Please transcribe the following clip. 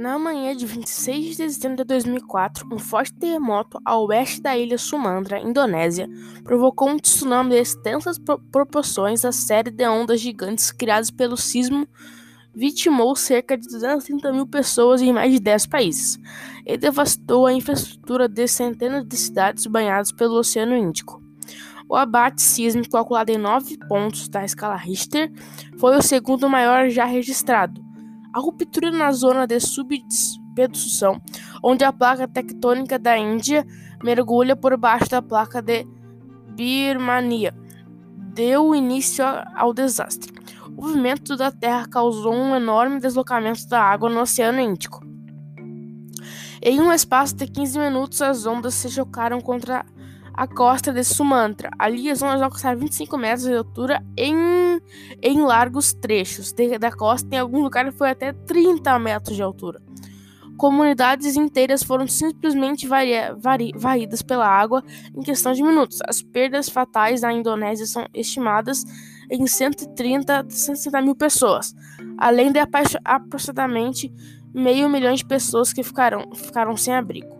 Na manhã de 26 de dezembro de 2004, um forte terremoto ao oeste da ilha Sumatra, Indonésia, provocou um tsunami de extensas proporções. A série de ondas gigantes criadas pelo sismo vitimou cerca de 230 mil pessoas em mais de 10 países e devastou a infraestrutura de centenas de cidades banhadas pelo Oceano Índico. O abate sísmico, calculado em 9 pontos da escala Richter, foi o segundo maior já registrado a ruptura na zona de subdução, onde a placa tectônica da Índia mergulha por baixo da placa de Birmania, deu início ao desastre. O movimento da Terra causou um enorme deslocamento da água no Oceano Índico. Em um espaço de 15 minutos, as ondas se chocaram contra a costa de Sumatra. Ali as ondas alcançaram 25 metros de altura em, em largos trechos de, da costa. Em alguns lugares foi até 30 metros de altura. Comunidades inteiras foram simplesmente varia, vari, varridas pela água em questão de minutos. As perdas fatais na Indonésia são estimadas em 130 a 160 mil pessoas, além de aproximadamente meio milhão de pessoas que ficaram, ficaram sem abrigo.